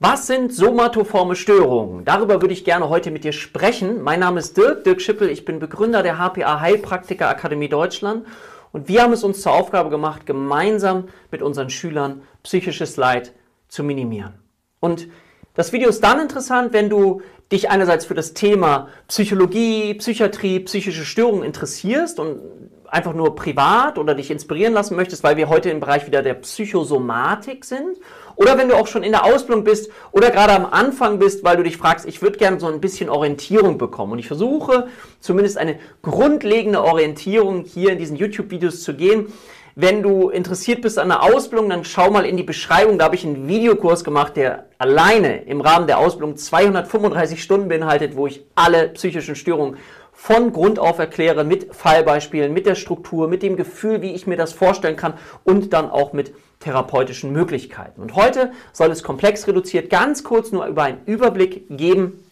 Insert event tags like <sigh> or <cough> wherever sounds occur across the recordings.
Was sind somatoforme Störungen? Darüber würde ich gerne heute mit dir sprechen. Mein Name ist Dirk, Dirk Schippel. Ich bin Begründer der HPA Heilpraktiker Akademie Deutschland. Und wir haben es uns zur Aufgabe gemacht, gemeinsam mit unseren Schülern psychisches Leid zu minimieren. Und das Video ist dann interessant, wenn du dich einerseits für das Thema Psychologie, Psychiatrie, psychische Störungen interessierst und einfach nur privat oder dich inspirieren lassen möchtest, weil wir heute im Bereich wieder der Psychosomatik sind. Oder wenn du auch schon in der Ausbildung bist oder gerade am Anfang bist, weil du dich fragst, ich würde gerne so ein bisschen Orientierung bekommen. Und ich versuche zumindest eine grundlegende Orientierung hier in diesen YouTube-Videos zu gehen. Wenn du interessiert bist an der Ausbildung, dann schau mal in die Beschreibung. Da habe ich einen Videokurs gemacht, der alleine im Rahmen der Ausbildung 235 Stunden beinhaltet, wo ich alle psychischen Störungen von Grund auf erkläre, mit Fallbeispielen, mit der Struktur, mit dem Gefühl, wie ich mir das vorstellen kann und dann auch mit therapeutischen Möglichkeiten. Und heute soll es komplex reduziert ganz kurz nur über einen Überblick geben,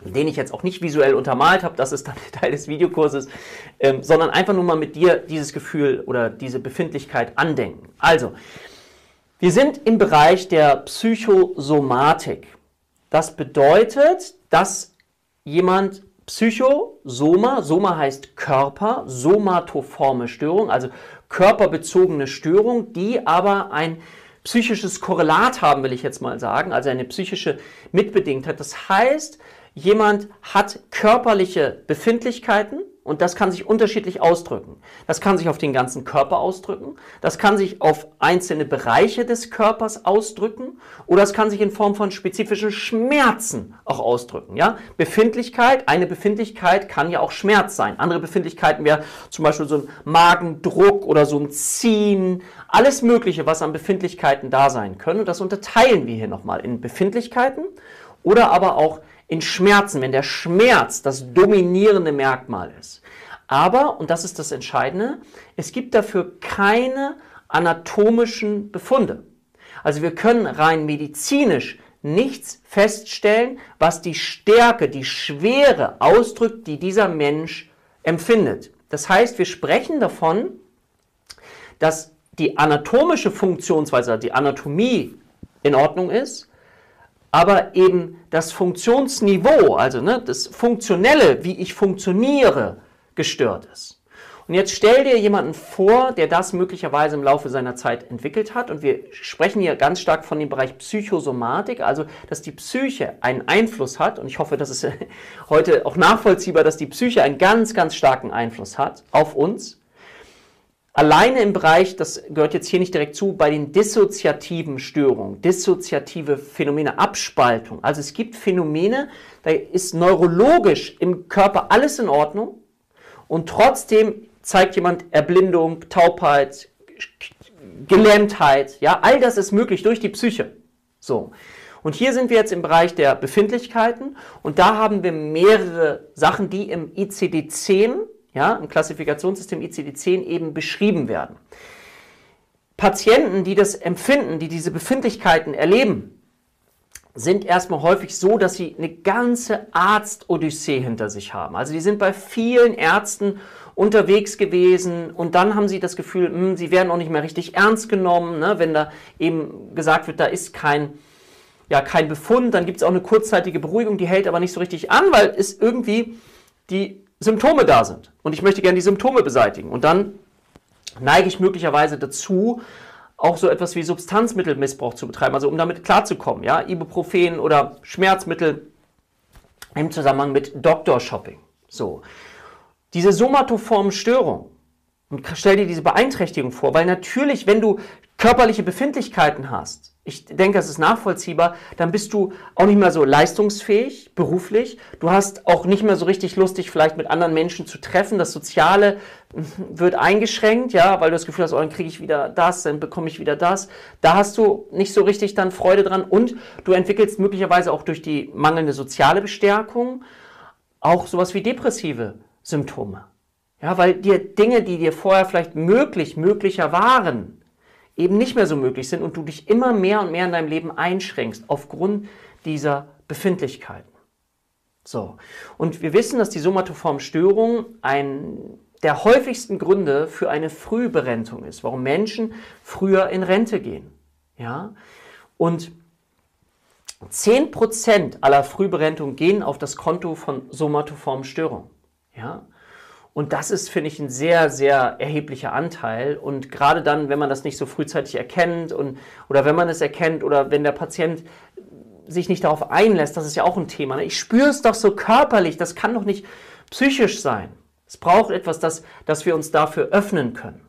den ich jetzt auch nicht visuell untermalt habe, das ist dann <laughs> Teil des Videokurses, ähm, sondern einfach nur mal mit dir dieses Gefühl oder diese Befindlichkeit andenken. Also, wir sind im Bereich der Psychosomatik. Das bedeutet, dass jemand Psychosoma, Soma heißt Körper, somatoforme Störung, also körperbezogene Störung, die aber ein psychisches Korrelat haben, will ich jetzt mal sagen, also eine psychische Mitbedingtheit. Das heißt, jemand hat körperliche Befindlichkeiten und das kann sich unterschiedlich ausdrücken. Das kann sich auf den ganzen Körper ausdrücken, das kann sich auf einzelne Bereiche des Körpers ausdrücken oder es kann sich in Form von spezifischen Schmerzen auch ausdrücken. Ja? Befindlichkeit, eine Befindlichkeit kann ja auch Schmerz sein. Andere Befindlichkeiten wäre zum Beispiel so ein Magendruck oder so ein Ziehen, alles Mögliche, was an Befindlichkeiten da sein können. Und das unterteilen wir hier nochmal in Befindlichkeiten oder aber auch in Schmerzen, wenn der Schmerz das dominierende Merkmal ist. Aber, und das ist das Entscheidende, es gibt dafür keine anatomischen Befunde. Also wir können rein medizinisch nichts feststellen, was die Stärke, die Schwere ausdrückt, die dieser Mensch empfindet. Das heißt, wir sprechen davon, dass die anatomische Funktionsweise, die Anatomie in Ordnung ist, aber eben das Funktionsniveau, also ne, das Funktionelle, wie ich funktioniere, gestört ist. Und jetzt stell dir jemanden vor, der das möglicherweise im Laufe seiner Zeit entwickelt hat. Und wir sprechen hier ganz stark von dem Bereich Psychosomatik, also dass die Psyche einen Einfluss hat. Und ich hoffe, das ist <laughs> heute auch nachvollziehbar, dass die Psyche einen ganz, ganz starken Einfluss hat auf uns. Alleine im Bereich, das gehört jetzt hier nicht direkt zu, bei den dissoziativen Störungen, dissoziative Phänomene, Abspaltung. Also es gibt Phänomene, da ist neurologisch im Körper alles in Ordnung und trotzdem zeigt jemand Erblindung, Taubheit, Gelähmtheit, ja, all das ist möglich durch die Psyche. So. Und hier sind wir jetzt im Bereich der Befindlichkeiten und da haben wir mehrere Sachen, die im ICD-10 ja, im Klassifikationssystem ICD-10 eben beschrieben werden. Patienten, die das empfinden, die diese Befindlichkeiten erleben, sind erstmal häufig so, dass sie eine ganze Arzt-Odyssee hinter sich haben. Also die sind bei vielen Ärzten unterwegs gewesen und dann haben sie das Gefühl, mh, hm, sie werden auch nicht mehr richtig ernst genommen, ne? wenn da eben gesagt wird, da ist kein, ja, kein Befund, dann gibt es auch eine kurzzeitige Beruhigung, die hält aber nicht so richtig an, weil es irgendwie die Symptome da sind und ich möchte gerne die Symptome beseitigen. Und dann neige ich möglicherweise dazu, auch so etwas wie Substanzmittelmissbrauch zu betreiben, also um damit klarzukommen, ja, Ibuprofen oder Schmerzmittel im Zusammenhang mit Doktorshopping. So. Diese somatoformen Störungen, und stell dir diese Beeinträchtigung vor, weil natürlich, wenn du körperliche Befindlichkeiten hast, ich denke, es ist nachvollziehbar, dann bist du auch nicht mehr so leistungsfähig, beruflich. Du hast auch nicht mehr so richtig Lust, dich vielleicht mit anderen Menschen zu treffen. Das Soziale wird eingeschränkt, ja, weil du das Gefühl hast, oh, dann kriege ich wieder das, dann bekomme ich wieder das. Da hast du nicht so richtig dann Freude dran und du entwickelst möglicherweise auch durch die mangelnde soziale Bestärkung auch sowas wie depressive Symptome. Ja, weil dir Dinge, die dir vorher vielleicht möglich, möglicher waren, eben nicht mehr so möglich sind und du dich immer mehr und mehr in deinem Leben einschränkst aufgrund dieser Befindlichkeiten. So. Und wir wissen, dass die somatoform Störung ein der häufigsten Gründe für eine Frühberentung ist, warum Menschen früher in Rente gehen. Ja? Und 10% aller Frühberentungen gehen auf das Konto von somatoformen Störungen. Ja? Und das ist, finde ich, ein sehr, sehr erheblicher Anteil. Und gerade dann, wenn man das nicht so frühzeitig erkennt und, oder wenn man es erkennt oder wenn der Patient sich nicht darauf einlässt, das ist ja auch ein Thema. Ne? Ich spüre es doch so körperlich, das kann doch nicht psychisch sein. Es braucht etwas, das, dass wir uns dafür öffnen können.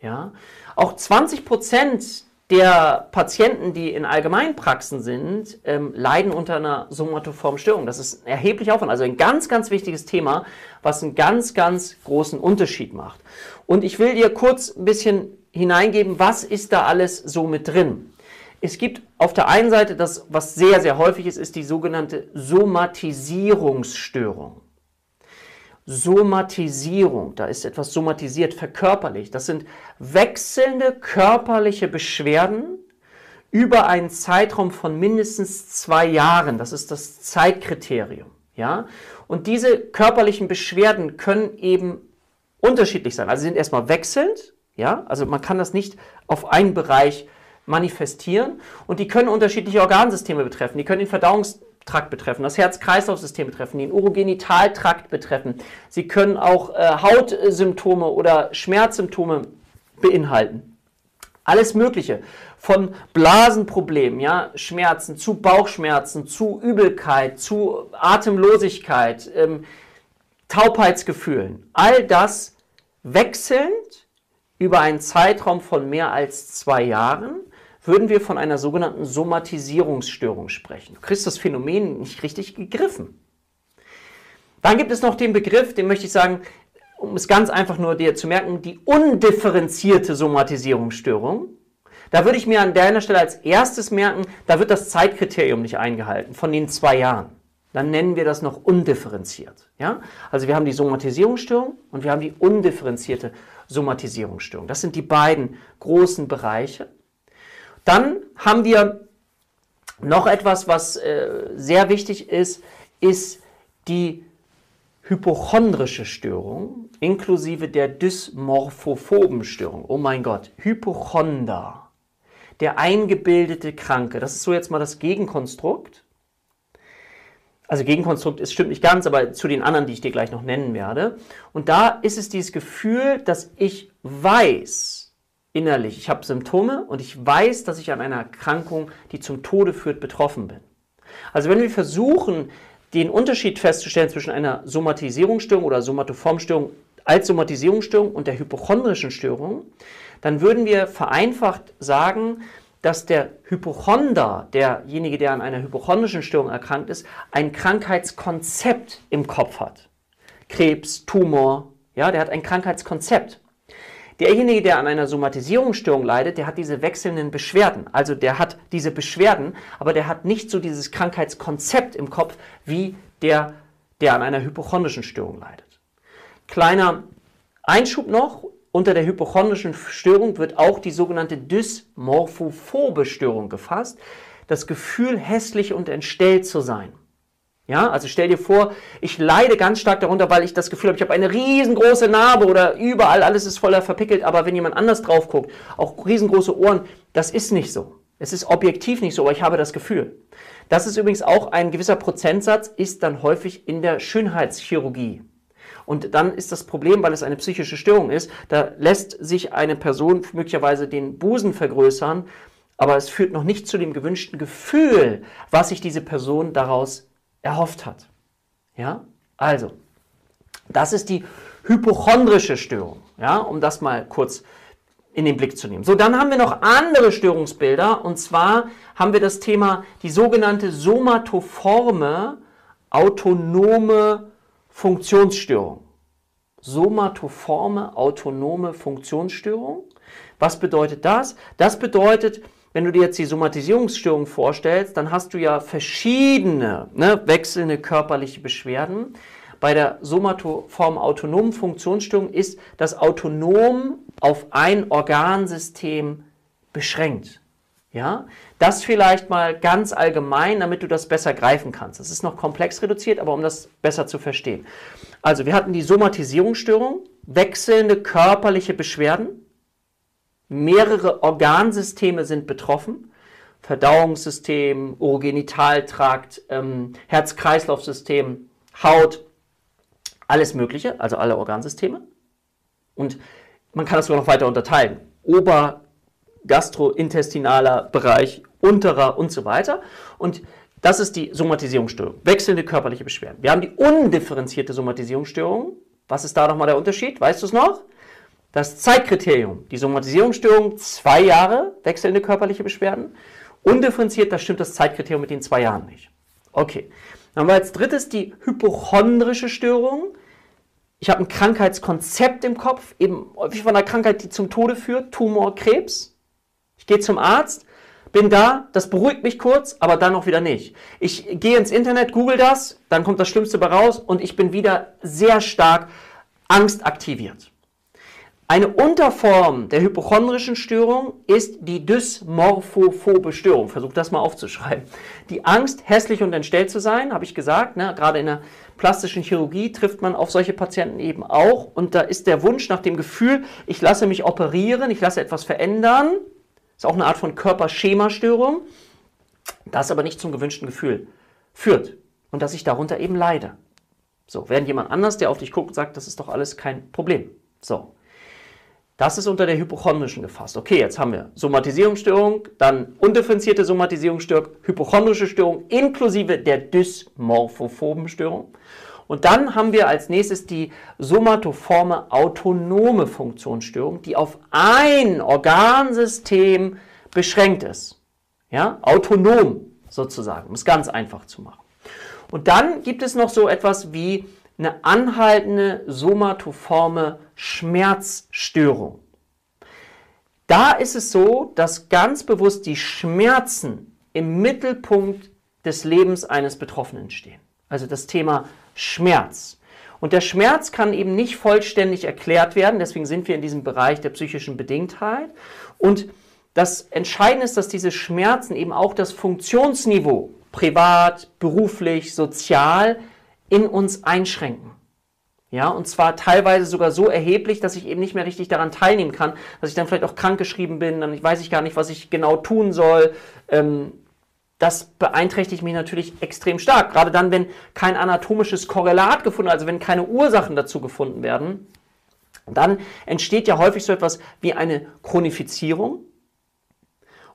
Ja? Auch 20 Prozent der Patienten, die in Allgemeinpraxen sind, ähm, leiden unter einer somatoformen Störung. Das ist ein erheblicher Aufwand, also ein ganz, ganz wichtiges Thema, was einen ganz, ganz großen Unterschied macht. Und ich will dir kurz ein bisschen hineingeben, was ist da alles so mit drin. Es gibt auf der einen Seite das, was sehr, sehr häufig ist, ist die sogenannte Somatisierungsstörung. Somatisierung, da ist etwas somatisiert, verkörperlicht. Das sind wechselnde körperliche Beschwerden über einen Zeitraum von mindestens zwei Jahren. Das ist das Zeitkriterium. Ja? Und diese körperlichen Beschwerden können eben unterschiedlich sein. Also sie sind erstmal wechselnd. Ja? Also man kann das nicht auf einen Bereich manifestieren und die können unterschiedliche Organsysteme betreffen. Die können den Verdauungs Trakt betreffen, das Herz-Kreislauf-System betreffen, den Urogenitaltrakt betreffen. Sie können auch äh, Hautsymptome oder Schmerzsymptome beinhalten. Alles Mögliche. Von Blasenproblemen, ja, Schmerzen zu Bauchschmerzen, zu Übelkeit, zu Atemlosigkeit, ähm, Taubheitsgefühlen. All das wechselnd über einen Zeitraum von mehr als zwei Jahren würden wir von einer sogenannten Somatisierungsstörung sprechen. Du kriegst das Phänomen nicht richtig gegriffen. Dann gibt es noch den Begriff, den möchte ich sagen, um es ganz einfach nur dir zu merken, die undifferenzierte Somatisierungsstörung. Da würde ich mir an deiner Stelle als erstes merken, da wird das Zeitkriterium nicht eingehalten von den zwei Jahren. Dann nennen wir das noch undifferenziert. Ja? Also wir haben die Somatisierungsstörung und wir haben die undifferenzierte Somatisierungsstörung. Das sind die beiden großen Bereiche. Dann haben wir noch etwas, was äh, sehr wichtig ist, ist die hypochondrische Störung inklusive der dysmorphophoben Störung. Oh mein Gott, Hypochonder, der eingebildete Kranke. Das ist so jetzt mal das Gegenkonstrukt. Also Gegenkonstrukt ist stimmt nicht ganz, aber zu den anderen, die ich dir gleich noch nennen werde. Und da ist es dieses Gefühl, dass ich weiß, innerlich, ich habe Symptome und ich weiß, dass ich an einer Erkrankung, die zum Tode führt, betroffen bin. Also wenn wir versuchen, den Unterschied festzustellen zwischen einer Somatisierungsstörung oder Somatoformstörung als Somatisierungsstörung und der hypochondrischen Störung, dann würden wir vereinfacht sagen, dass der Hypochonder, derjenige, der an einer hypochondrischen Störung erkrankt ist, ein Krankheitskonzept im Kopf hat. Krebs, Tumor, ja, der hat ein Krankheitskonzept. Derjenige, der an einer Somatisierungsstörung leidet, der hat diese wechselnden Beschwerden. Also der hat diese Beschwerden, aber der hat nicht so dieses Krankheitskonzept im Kopf wie der, der an einer hypochondrischen Störung leidet. Kleiner Einschub noch, unter der hypochondrischen Störung wird auch die sogenannte dysmorphophobe Störung gefasst. Das Gefühl, hässlich und entstellt zu sein. Ja, also stell dir vor, ich leide ganz stark darunter, weil ich das Gefühl habe, ich habe eine riesengroße Narbe oder überall alles ist voller verpickelt, aber wenn jemand anders drauf guckt, auch riesengroße Ohren, das ist nicht so. Es ist objektiv nicht so, aber ich habe das Gefühl. Das ist übrigens auch ein gewisser Prozentsatz, ist dann häufig in der Schönheitschirurgie. Und dann ist das Problem, weil es eine psychische Störung ist, da lässt sich eine Person möglicherweise den Busen vergrößern, aber es führt noch nicht zu dem gewünschten Gefühl, was sich diese Person daraus erhofft hat. Ja, also, das ist die hypochondrische Störung, ja, um das mal kurz in den Blick zu nehmen. So, dann haben wir noch andere Störungsbilder und zwar haben wir das Thema die sogenannte somatoforme autonome Funktionsstörung. Somatoforme autonome Funktionsstörung. Was bedeutet das? Das bedeutet, wenn du dir jetzt die Somatisierungsstörung vorstellst, dann hast du ja verschiedene ne, wechselnde körperliche Beschwerden. Bei der somatoform autonomen Funktionsstörung ist das Autonom auf ein Organsystem beschränkt. Ja, das vielleicht mal ganz allgemein, damit du das besser greifen kannst. Das ist noch komplex reduziert, aber um das besser zu verstehen. Also, wir hatten die Somatisierungsstörung, wechselnde körperliche Beschwerden, mehrere Organsysteme sind betroffen, Verdauungssystem, Urogenitaltrakt, ähm, Herz-Kreislauf-System, Haut, alles Mögliche, also alle Organsysteme. Und man kann das sogar noch weiter unterteilen. Obergastrointestinaler Bereich, unterer und so weiter. Und das ist die Somatisierungsstörung, wechselnde körperliche Beschwerden. Wir haben die undifferenzierte Somatisierungsstörung. Was ist da nochmal der Unterschied? Weißt du es noch? Das Zeitkriterium, die Somatisierungsstörung, zwei Jahre wechselnde körperliche Beschwerden. Undifferenziert, da stimmt das Zeitkriterium mit den zwei Jahren nicht. Okay. Dann haben wir als drittes die hypochondrische Störung. Ich habe ein Krankheitskonzept im Kopf, eben häufig von einer Krankheit, die zum Tode führt, Tumor, Krebs. Ich gehe zum Arzt, bin da, das beruhigt mich kurz, aber dann auch wieder nicht. Ich gehe ins Internet, google das, dann kommt das Schlimmste bei raus und ich bin wieder sehr stark angstaktiviert. Eine Unterform der hypochondrischen Störung ist die dysmorphophobe Störung. Versuch das mal aufzuschreiben. Die Angst, hässlich und entstellt zu sein, habe ich gesagt. Ne? Gerade in der plastischen Chirurgie trifft man auf solche Patienten eben auch. Und da ist der Wunsch nach dem Gefühl, ich lasse mich operieren, ich lasse etwas verändern. Ist auch eine Art von Körperschemastörung, das aber nicht zum gewünschten Gefühl führt. Und dass ich darunter eben leide. So, während jemand anders, der auf dich guckt, sagt, das ist doch alles kein Problem. So. Das ist unter der hypochondrischen gefasst. Okay, jetzt haben wir Somatisierungsstörung, dann undifferenzierte Somatisierungsstörung, hypochondrische Störung inklusive der dysmorphophoben Störung. Und dann haben wir als nächstes die somatoforme autonome Funktionsstörung, die auf ein Organsystem beschränkt ist. Ja, autonom sozusagen, um es ganz einfach zu machen. Und dann gibt es noch so etwas wie eine anhaltende somatoforme Schmerzstörung. Da ist es so, dass ganz bewusst die Schmerzen im Mittelpunkt des Lebens eines Betroffenen stehen. Also das Thema Schmerz. Und der Schmerz kann eben nicht vollständig erklärt werden, deswegen sind wir in diesem Bereich der psychischen Bedingtheit. Und das Entscheidende ist, dass diese Schmerzen eben auch das Funktionsniveau, privat, beruflich, sozial, in uns einschränken. Ja, und zwar teilweise sogar so erheblich, dass ich eben nicht mehr richtig daran teilnehmen kann, dass ich dann vielleicht auch krankgeschrieben bin, dann weiß ich gar nicht, was ich genau tun soll. Ähm, das beeinträchtigt mich natürlich extrem stark. Gerade dann, wenn kein anatomisches Korrelat gefunden, also wenn keine Ursachen dazu gefunden werden, dann entsteht ja häufig so etwas wie eine Chronifizierung.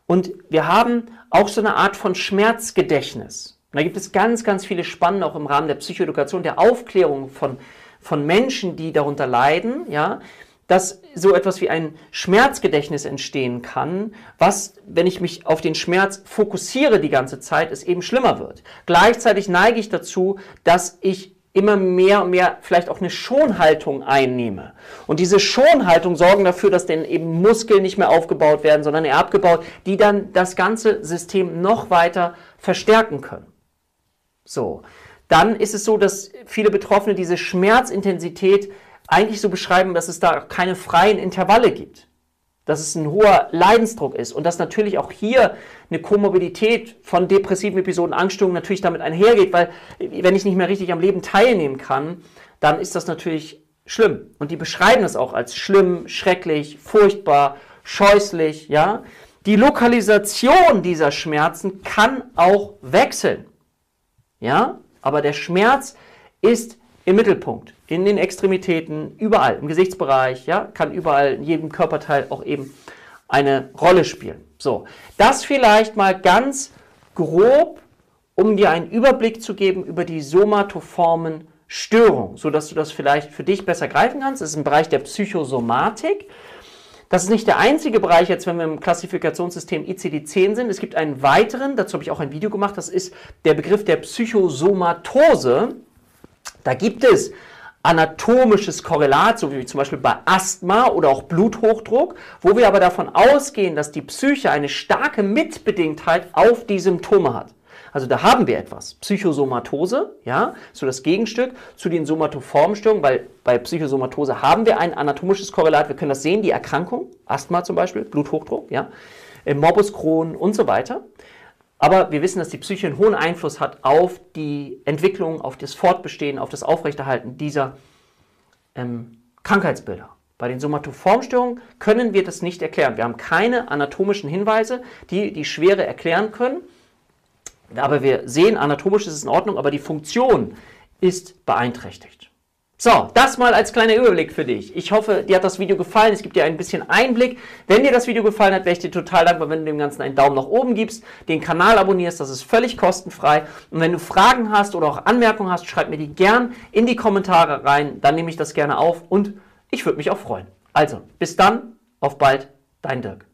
Und wir haben auch so eine Art von Schmerzgedächtnis. Und da gibt es ganz, ganz viele Spannende auch im Rahmen der Psychoedukation, der Aufklärung von, von Menschen, die darunter leiden, ja, dass so etwas wie ein Schmerzgedächtnis entstehen kann, was, wenn ich mich auf den Schmerz fokussiere die ganze Zeit, es eben schlimmer wird. Gleichzeitig neige ich dazu, dass ich immer mehr und mehr vielleicht auch eine Schonhaltung einnehme. Und diese Schonhaltung sorgen dafür, dass dann eben Muskeln nicht mehr aufgebaut werden, sondern eher abgebaut, die dann das ganze System noch weiter verstärken können. So. Dann ist es so, dass viele Betroffene diese Schmerzintensität eigentlich so beschreiben, dass es da keine freien Intervalle gibt. Dass es ein hoher Leidensdruck ist und dass natürlich auch hier eine Komorbidität von depressiven Episoden, Angststörungen natürlich damit einhergeht, weil wenn ich nicht mehr richtig am Leben teilnehmen kann, dann ist das natürlich schlimm. Und die beschreiben das auch als schlimm, schrecklich, furchtbar, scheußlich, ja. Die Lokalisation dieser Schmerzen kann auch wechseln. Ja, aber der Schmerz ist im Mittelpunkt, in den Extremitäten, überall, im Gesichtsbereich, ja, kann überall in jedem Körperteil auch eben eine Rolle spielen. So, das vielleicht mal ganz grob, um dir einen Überblick zu geben über die somatoformen Störungen, sodass du das vielleicht für dich besser greifen kannst. Das ist im Bereich der Psychosomatik. Das ist nicht der einzige Bereich, jetzt wenn wir im Klassifikationssystem ICD-10 sind. Es gibt einen weiteren, dazu habe ich auch ein Video gemacht, das ist der Begriff der Psychosomatose. Da gibt es anatomisches Korrelat, so wie zum Beispiel bei Asthma oder auch Bluthochdruck, wo wir aber davon ausgehen, dass die Psyche eine starke Mitbedingtheit auf die Symptome hat. Also da haben wir etwas. Psychosomatose, ja, so das Gegenstück zu den somatoformen Störungen, weil bei Psychosomatose haben wir ein anatomisches Korrelat. Wir können das sehen, die Erkrankung, Asthma zum Beispiel, Bluthochdruck, ja, äh, Morbus Crohn und so weiter. Aber wir wissen, dass die Psyche einen hohen Einfluss hat auf die Entwicklung, auf das Fortbestehen, auf das Aufrechterhalten dieser ähm, Krankheitsbilder. Bei den Somatoformstörungen können wir das nicht erklären. Wir haben keine anatomischen Hinweise, die die Schwere erklären können. Aber wir sehen, anatomisch ist es in Ordnung, aber die Funktion ist beeinträchtigt. So, das mal als kleiner Überblick für dich. Ich hoffe, dir hat das Video gefallen. Es gibt dir ein bisschen Einblick. Wenn dir das Video gefallen hat, wäre ich dir total dankbar, wenn du dem Ganzen einen Daumen nach oben gibst, den Kanal abonnierst. Das ist völlig kostenfrei. Und wenn du Fragen hast oder auch Anmerkungen hast, schreib mir die gern in die Kommentare rein. Dann nehme ich das gerne auf und ich würde mich auch freuen. Also, bis dann, auf bald, dein Dirk.